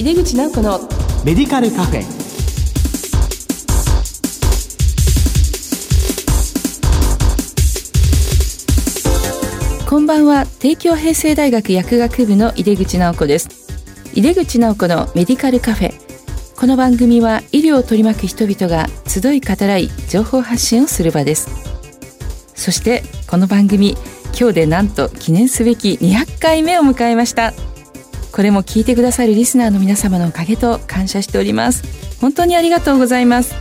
井出口直子のメディカルカフェ。こんばんは。帝京平成大学薬学部の井出口直子です。井出口直子のメディカルカフェ。この番組は医療を取り巻く人々が集い語らい情報発信をする場です。そしてこの番組今日でなんと記念すべき200回目を迎えましたこれも聞いてくださるリスナーの皆様のおかげと感謝しております。本当にありがとうございます。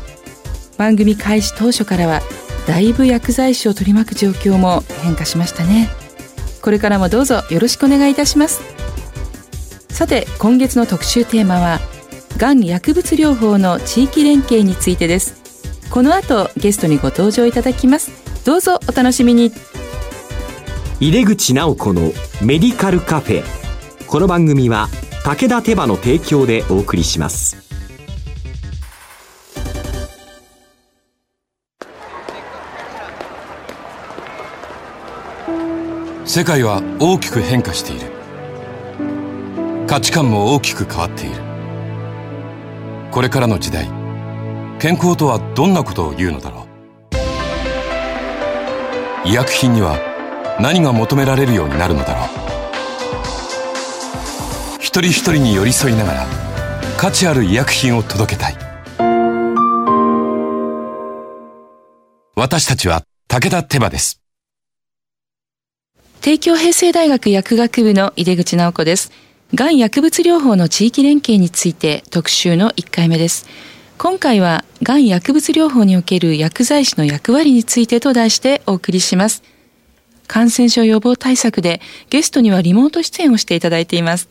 番組開始当初からはだいぶ薬剤師を取り巻く状況も変化しましたね。これからもどうぞよろしくお願いいたします。さて今月の特集テーマはがん薬物療法の地域連携についてです。この後ゲストにご登場いただきます。どうぞお楽しみに。入口直子のメディカルカフェ。この番組は武田手羽の提供でお送りします。世界は大きく変化している。価値観も大きく変わっている。これからの時代健康とはどんなことを言うのだろう。医薬品には何が求められるようになるのだろう。一人一人に寄り添いながら価値ある医薬品を届けたい。私たちは武田手羽です。帝京平成大学薬学部の井出口直子です。がん薬物療法の地域連携について特集の1回目です。今回はがん薬物療法における薬剤師の役割についてと題してお送りします。感染症予防対策でゲストにはリモート出演をしていただいています。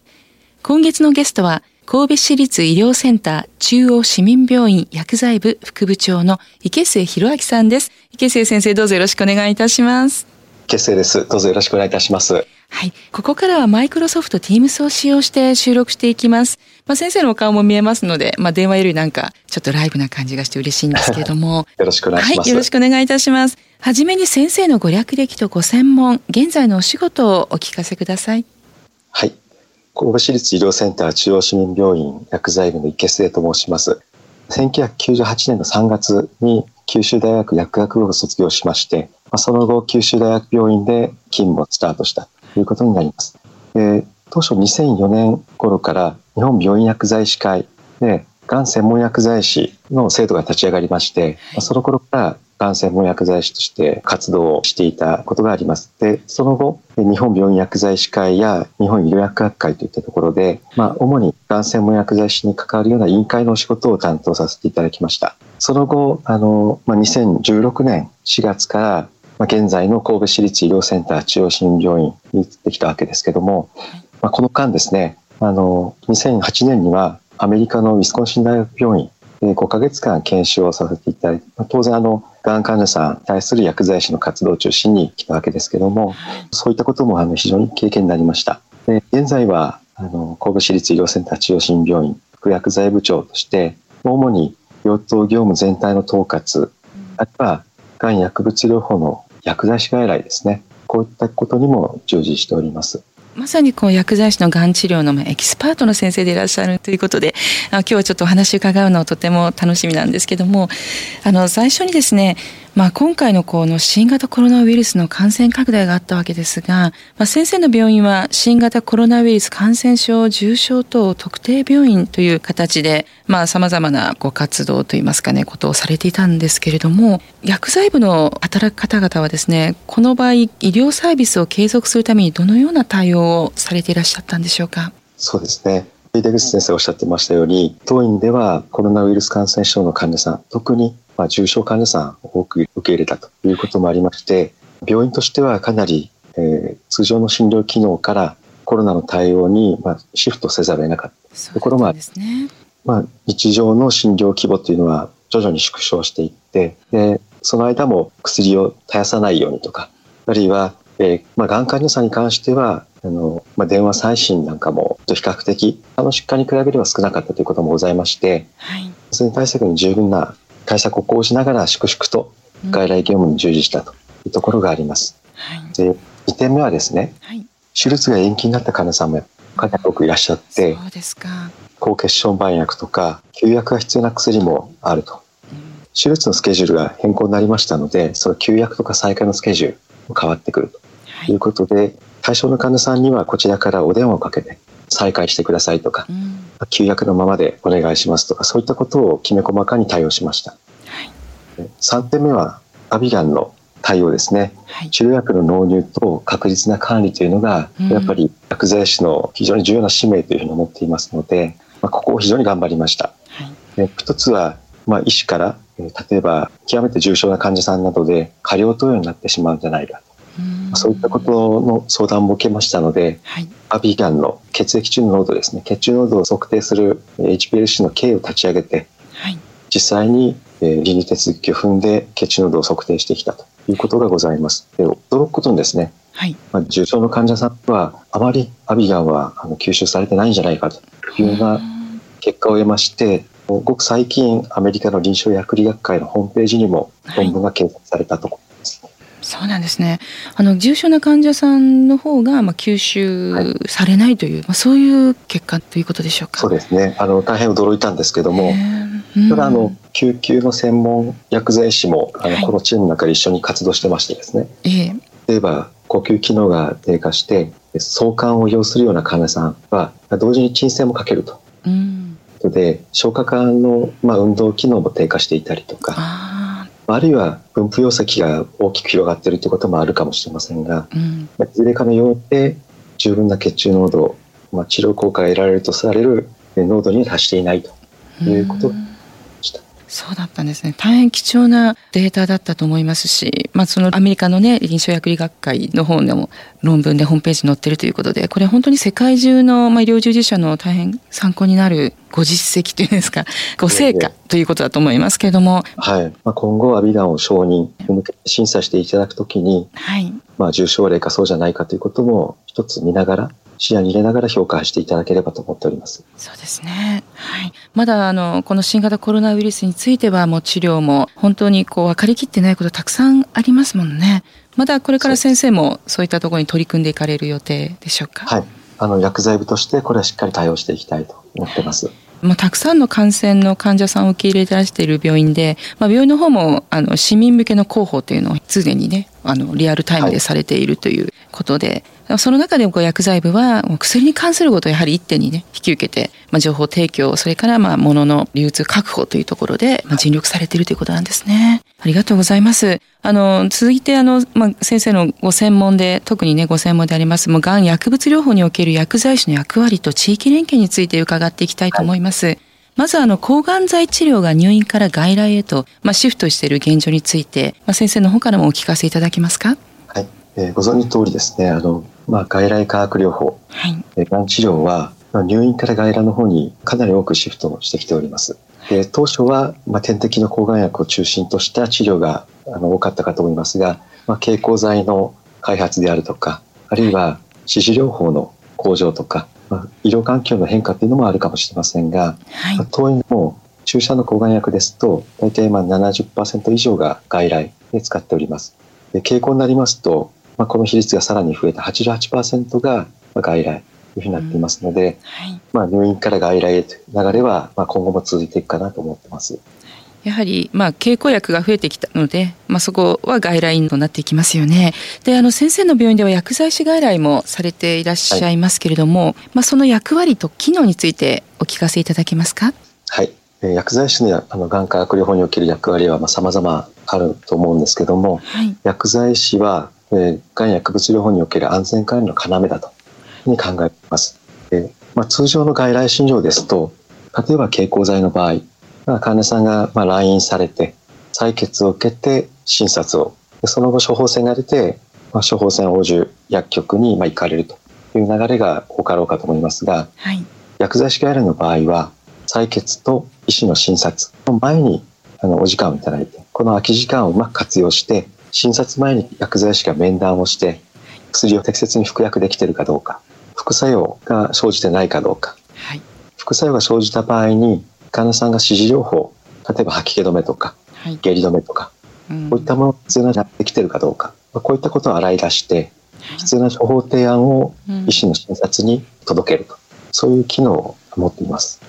今月のゲストは神戸市立医療センター中央市民病院薬剤部副部長の池末博明さんです池末先生どうぞよろしくお願いいたします結成です。どうぞよろしくお願いいたします。はい。ここからはマイクロソフト Teams を使用して収録していきます。まあ、先生のお顔も見えますので、まあ、電話よりなんか、ちょっとライブな感じがして嬉しいんですけれども。よろしくお願いします。はい。よろしくお願いいたします。はじめに先生のご略歴とご専門、現在のお仕事をお聞かせください。はい。神戸市立医療センター中央市民病院薬剤部の池末と申します。1998年の3月に九州大学薬学部を卒業しまして、その後、九州大学病院で勤務をスタートしたということになります。で当初2004年頃から日本病院薬剤師会で、がん専門薬剤師の制度が立ち上がりまして、その頃からがん専門薬剤師として活動していたことがあります。で、その後、日本病院薬剤師会や日本医療薬学会といったところで、まあ、主にがん専門薬剤師に関わるような委員会のお仕事を担当させていただきました。その後、あの、まあ、2016年4月から、まあ、現在の神戸市立医療センター中央市民病院に移ってきたわけですけども、まあ、この間ですね、あの、2008年にはアメリカのウィスコンシン大学病院で5ヶ月間研修をさせていただいて、当然あの、がん患者さんに対する薬剤師の活動を中心に来たわけですけども、そういったこともあの非常に経験になりました。で現在はあの神戸市立医療センター中央新病院副薬剤部長として、主に病棟業務全体の統括、あとはがん薬物療法の薬剤師外来ですね。こういったことにも従事しております。まさにこう薬剤師のがん治療のエキスパートの先生でいらっしゃるということで今日はちょっとお話伺うのをとても楽しみなんですけどもあの最初にですねまあ、今回のこの新型コロナウイルスの感染拡大があったわけですが、まあ、先生の病院は新型コロナウイルス感染症重症等特定病院という形でさまざ、まなご活動といいますかねことをされていたんですけれども薬剤部の働く方々はですねこの場合医療サービスを継続するためにどのような対応をされていらっしゃったんでしょうか？そうですね。出口先生おっしゃってましたように当院ではコロナウイルス感染症の患者さん特にまあ、重症患者さんを多く受け入れたということもありまして、病院としてはかなり、えー、通常の診療機能からコロナの対応に、まあ、シフトせざるを得なかった。ところもあり、ね、まあ、日常の診療規模というのは徐々に縮小していってでその間も薬を絶やさないようにとかあるいは、えーまあ、がん患者さんに関してはあの、まあ、電話再診なんかも比較的あの疾患に比べれば少なかったということもございまして、はい、それに対策に十分な対策を講じながら粛々と外来業務に従事したというところがあります。はい、で2点目はですね、はい、手術が延期になった患者さんもかなり多くいらっしゃってそうですか。こ抗血小板薬とか休薬が必要な薬もあると。手術のスケジュールが変更になりましたのでその休薬とか再開のスケジュールも変わってくると。い。うことで、はい、対象の患者さんにはこちらからお電話をかけて再開してくださいとか、うん、休薬のままでお願いしますとかそういったことをきめ細かに対応しました、はい、3点目はアビガンの対応ですね、はい、治療薬の納入と確実な管理というのが、うん、やっぱり薬剤師の非常に重要な使命というふうに思っていますので、まあ、ここを非常に頑張りました。はい、一つは、まあ、医師から例えば極めて重症な患者さんなどで過量投与になってしまうんじゃないかそういったことの相談も受けましたので、はい、アビガンの血液中の濃度ですね。血中濃度を測定する HPLC の経を立ち上げて、はい、実際に倫理手続きを踏んで血中濃度を測定してきたということがございます。で驚くことにですね、はい。まあ、重症の患者さんはあまりアビガンは吸収されてないんじゃないかというような結果を得ましてごく最近アメリカの臨床薬理学会のホームページにも論文が掲載されたところそうなんですね。あの重症な患者さんの方がまあ吸収されないという、はい、まあそういう結果ということでしょうか？そうですね。あの大変驚いたんですけども、うん、ただあの救急の専門薬剤師もあの、はい、このチームの中で一緒に活動してましてですね。えー、例えば呼吸機能が低下して相関を要するような患者さんは同時に鎮静もかけると。うんで消化管の、まあ、運動機能も低下していたりとかあるいは分布容積が大きく広がっているということもあるかもしれませんが、うん、いずれかのよって十分な血中濃度、まあ、治療効果が得られるとされる濃度に達していないということそうだったんですね。大変貴重なデータだったと思いますし、まあそのアメリカのね、臨床薬理学会の方でも論文でホームページに載ってるということで、これ本当に世界中の、まあ、医療従事者の大変参考になるご実績というんですか、ご成果ということだと思いますけれども。はい。まあ、今後はビガンを承認、審査していただくときに、はい。まあ重症例かそうじゃないかということも一つ見ながら、視野に入れながら評価していただければと思っております。そうですね。はい。まだあのこの新型コロナウイルスについてはもう治療も本当にこう分かりきってないことたくさんありますもんね。まだこれから先生もそういったところに取り組んでいかれる予定でしょうか？はい。あの薬剤部としてこれはしっかり対応していきたいと思ってます。まあ、たくさんの感染の患者さんを受け入れてらしている病院で、まあ、病院の方もあの市民向けの広報というのを常にねあのリアルタイムでされているということで、はい、その中でもこう薬剤部は薬に関することをやはり一手にね引き受けて、まあ、情報提供それからまあ物の流通確保というところで、まあ、尽力されているということなんですね。ありがとうございます。あの続いてあの、まあ、先生のご専門で特にねご専門でありますもうがん薬物療法における薬剤師の役割と地域連携について伺っていきたいと思います。はいまずあの抗がん剤治療が入院から外来へと、まあ、シフトしている現状について、まあ、先生の方からもお聞かせいただけますか？はい、えー、ご存知通りですね、あのまあ外来化学療法、はい、えー、がん治療はまあ、入院から外来の方にかなり多くシフトしてきております。で当初は、まあ、点滴の抗がん薬を中心とした治療があの多かったかと思いますが、まあ、経口剤の開発であるとかあるいは支持療法の向上とかまあ、医療環境の変化っていうのもあるかもしれませんが、はい、当院も注射の抗がん薬ですと大体まあ70%以上が外来で使っております。で傾向になりますと、まあ、この比率がさらに増えて88%が外来というふうになっていますので、うんはい、まあ、入院から外来へという流れはまあ今後も続いていくかなと思ってます。やはり、まあ、経口薬が増えてきたので、まあ、そこは外来となっていきますよね。で、あの、先生の病院では薬剤師外来もされていらっしゃいますけれども、はい、まあ、その役割と機能についてお聞かせいただけますか？はい。薬剤師のあのがん化学療法における役割はまあ様々あると思うんですけども、はい、薬剤師は、えー、がん薬物療法における安全管理の要だとに考えます。えまあ、通常の外来診療ですと例えば経口剤の場合患者さんがまあ来院されて採血を受けて診察を。その後処方箋が出て、まあ、処方箋を応じる薬局にまあ行かれると。いう流れが多かろうかと思いますが、はい、薬剤師外来の場合は採血と医師の診察。の前にあのお時間をいただいてこの空き時間をうまく活用して診察前に薬剤師が面談をして薬を適切に服薬できているかどうか副作用が生じてないかどうか、はい、副作用が生じた場合に患者さんが指示療法例えば吐き気止めとか、はい、下痢止めとか、うん、こういったものが必要なやってきてるかどうか、まあ、こういったことを洗い出して必要な処方提案を医師の診察に届けると、そういう機能を持っています。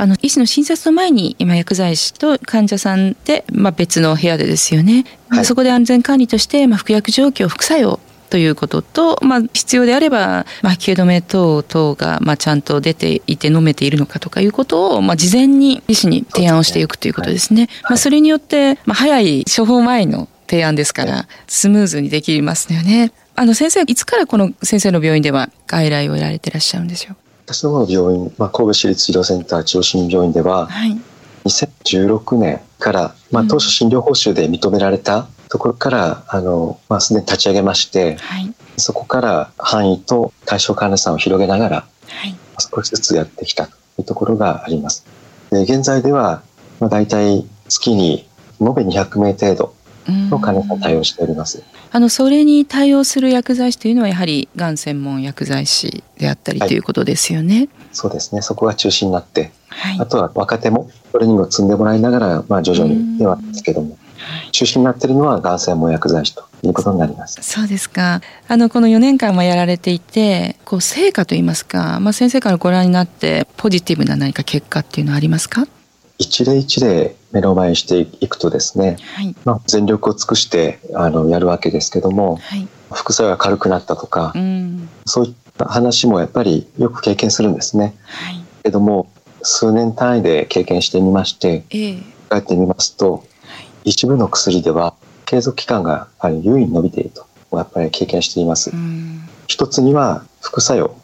あの医師の診察の前に今薬剤師と患者さんで、まあ、別の部屋でですよね、はい、そこで安全管理として、まあ、服薬状況副作用ということと、まあ、必要であれば、まあ、気止め等々が、まあ、ちゃんと出ていて飲めているのかとかいうことを、まあ、事前に医師に提案をしていくということですね。まあ、それによって、まあ、早い処方前の提案ですから、スムーズにできますよね。あの先生、いつからこの先生の病院では外来を得られていらっしゃるんでしょう？私の病院、まあ、神戸市立医療センター中央市民病院では、はい、2016年から、まあ、当初診療報酬で認められたところから、あの、まあ、すでに立ち上げまして、はい、そこから範囲と対象患者さんを広げながら、はい、少しずつやってきたというところがあります。で現在では、まあ、大体月に延べ200名程度の患者さん対応しております。あのそれに対応する薬剤師というのはやはりがん専門薬剤師であったりということですよね。そうですね。そこが中心になって、はい、あとは若手もトレーニングを積んでもらいながら、まあ徐々にではですけども、中心になっているのはがん専門薬剤師ということになります。そうですか。あのこの4年間もやられていて、こう成果といいますか、まあ先生からご覧になってポジティブな何か結果っていうのはありますか？一例一例目の前にしていくとですね、はい、まあ、全力を尽くしてあのやるわけですけども、はい、副作用が軽くなったとか、うん、そういった話もやっぱりよく経験するんですね。はい、けども数年単位で経験してみまして、えー、帰ってみますと、一部の薬では継続期間が優位に伸びているとやっぱり経験しています。一つには副作用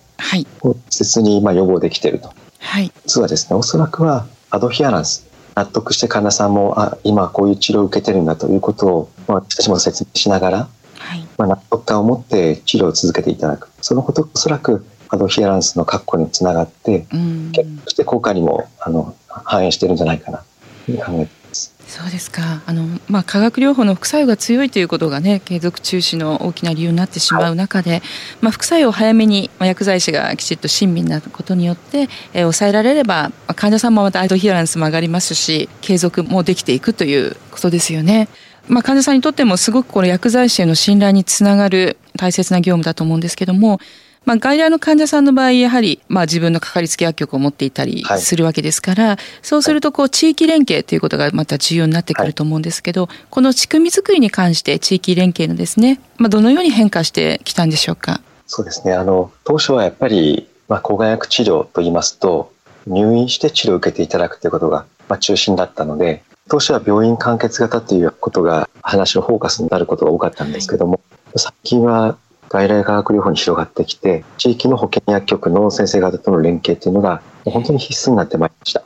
を適切にまあ予防できていると。はい、実はですねおそらくはアドヒアランス納得して患者さんもあ今こういう治療を受けてるんだということを、まあ、私たちも説明しながら、はい、まあ、納得感を持って治療を続けていただく。そのことおそらくアドヒアランスの確保につながって、結果として効果にもあの反映してるんじゃないかな。と考えてそうですかあの、まあ、化学療法の副作用が強いということがね継続中止の大きな理由になってしまう中で、はい、まあ、副作用を早めに、まあ、薬剤師がきちっと親身になることによって、えー、抑えられれば、まあ、患者さんもまたアイドヒアランスも上がりますし継続もできていくということですよね。まあ、患者さんにとってもすごくこの薬剤師への信頼につながる大切な業務だと思うんですけどもまあ、外来の患者さんの場合やはり、まあ、自分のかかりつけ薬局を持っていたりするわけですから、はい、そうするとこう地域連携ということがまた重要になってくると思うんですけど、はい、この仕組み作りに関して地域連携のですね、まあ、どのように変化してきたんでしょうか？そうですね。あの当初はやっぱり、まあ、抗がん薬治療といいますと入院して治療を受けていただくということが、まあ、中心だったので当初は病院完結型ということが話のフォーカスになることが多かったんですけども、はい、最近は外来化学療法に広がってきて地域の保健薬局の先生方との連携というのが本当に必須になってまいりました。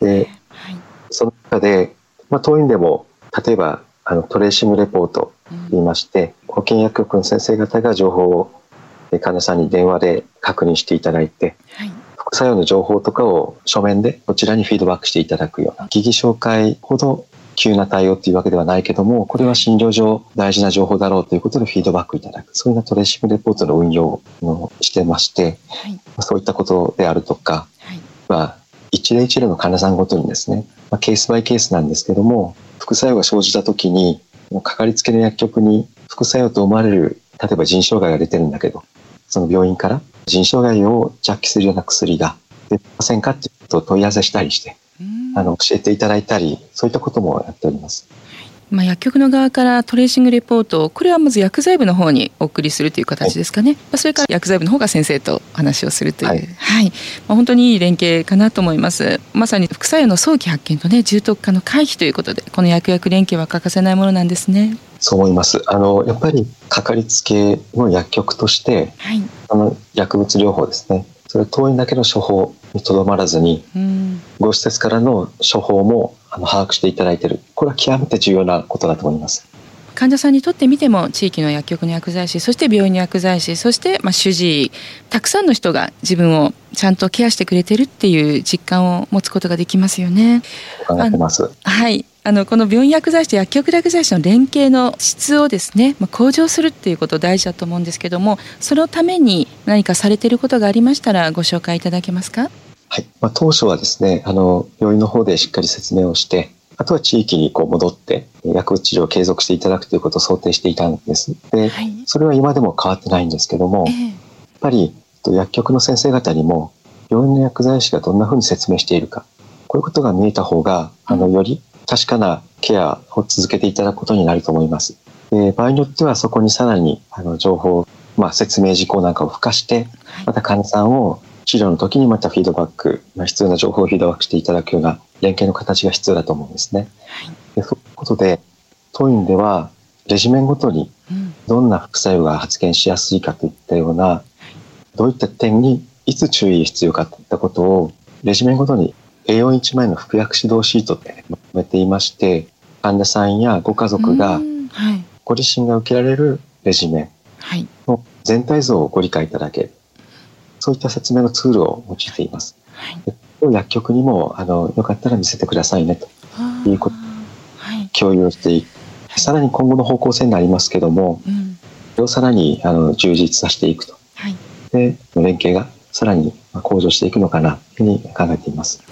で、ね。はい、その中で、まあ、当院でも例えばあのトレーシングレポートといいまして、うん、保健薬局の先生方が情報を患者さんに電話で確認していただいて、はい、副作用の情報とかを書面でこちらにフィードバックしていただくような疑義紹介ほど急な対応っていうわけではないけども、これは診療上大事な情報だろうということでフィードバックいただく。そういうトレーシングレポートの運用をしてまして、はい、そういったことであるとか、はい、まあ、一例一例の患者さんごとにですね、まあ、ケースバイケースなんですけども、副作用が生じた時に、かかりつけの薬局に副作用と思われる、例えば腎障害が出てるんだけど、その病院から腎障害を着起するような薬が出ませんかっていうことを問い合わせしたりして、あの教えていただいたりそういったこともやっております。まあ、薬局の側からトレーシングレポートこれはまず薬剤部の方にお送りするという形ですかね、はい、それから薬剤部の方が先生と話をするという、はい、はい、まあ、本当にいい連携かなと思います。まさに副作用の早期発見とね重篤化の回避ということでこの薬薬連携は欠かせないものなんですねそう思います。あのやっぱりかかりつけの薬局として、はい、あの薬物療法ですね。それ当院だけの処方にとどまらずに、うん、ご施設からの処方もあの把握していただいている。これは極めて重要なことだと思います。患者さんにとってみても地域の薬局の薬剤師そして病院の薬剤師そしてまあ主治医たくさんの人が自分をちゃんとケアしてくれてるっていう実感を持つことができますよね。はいあのこの病院薬剤師と薬局薬剤師の連携の質をですね、まあ、向上するっていうこと大事だと思うんですけどもそのために何かされていることがありましたらご紹介いただけますか？はい、まあ、当初はですねあの病院の方でしっかり説明をしてあとは地域にこう戻って薬物治療を継続していただくということを想定していたんです。で、はい、それは今でも変わってないんですけども、えー、やっぱり薬局の先生方にも病院の薬剤師がどんなふうに説明しているかこういうことが見えた方が、あの、より確かなケアを続けていただくことになると思います。で場合によってはそこにさらにあの情報、まあ、説明事項なんかを付加して、また患者さんを治療の時にまたフィードバック、まあ、必要な情報をフィードバックしていただくような連携の形が必要だと思うんですね。はい、でそういうことで当院ではレジメンごとにどんな副作用が発現しやすいかといったような、どういった点にいつ注意が必要かといったことをレジメンごとに A41 枚の服薬指導シートでまとめていまして患者さんやご家族がご自身が受けられるレジメンの全体像をご理解いただける。そういった説明のツールを用いています。はい、薬局にもあのよかったら見せてくださいねと。いうこと。を共有していく、さらに今後の方向性になりますけども、うん、それをさらにあの充実させていくと、はい、で連携がさらに向上していくのかなというふうに考えています。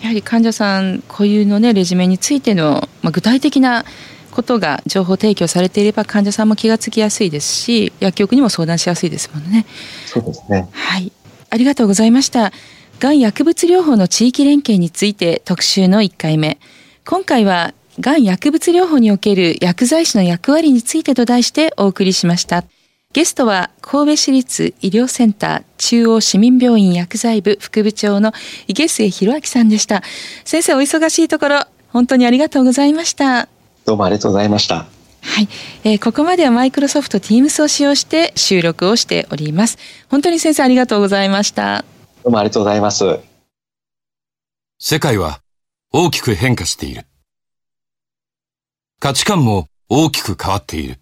やはり患者さん固有のねレジュメについての、まあ、具体的なことが情報提供されていれば患者さんも気がつきやすいですし薬局にも相談しやすいですもんね。そうですね。はい、ありがとうございました。がん薬物療法の地域連携について特集の1回目。今回はがん薬物療法における薬剤師の役割についてと題してお送りしました。ゲストは神戸市立医療センター中央市民病院薬剤部副部長の池末博明さんでした。先生お忙しいところ本当にありがとうございました。どうもありがとうございました。はい、えー、ここまではマイクロソフト Teams を使用して収録をしております。本当に先生ありがとうございました。どうもありがとうございます。世界は大きく変化している。価値観も大きく変わっている。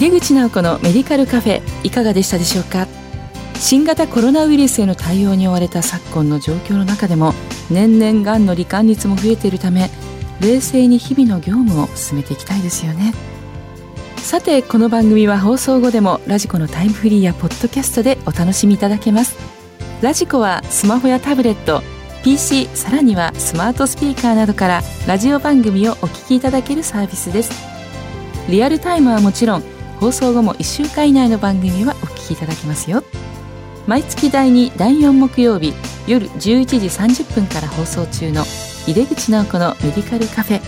井出口直子のメディカルカフェいかがでしたでしょうか？新型コロナウイルスへの対応に追われた昨今の状況の中でも年々がんの罹患率も増えているため冷静に日々の業務を進めていきたいですよね。さてこの番組は放送後でもラジコのタイムフリーやポッドキャストでお楽しみいただけます。ラジコはスマホやタブレット PC さらにはスマートスピーカーなどからラジオ番組をお聞きいただけるサービスです。リアルタイムはもちろん放送後も1週間以内の番組はお聞きいただけますよ。毎月第2第4木曜日夜11時30分から放送中の井出口直子のメディカルカフェ。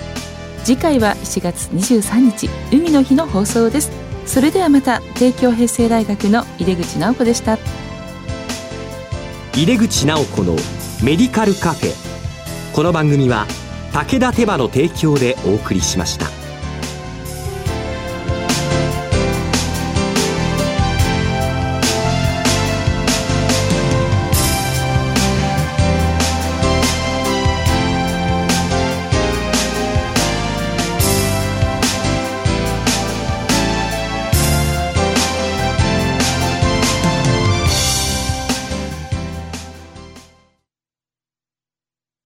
次回は7月23日海の日の放送です。それではまた帝京平成大学の井出口直子でした。井出口直子のメディカルカフェ。この番組は武田手羽の提供でお送りしました。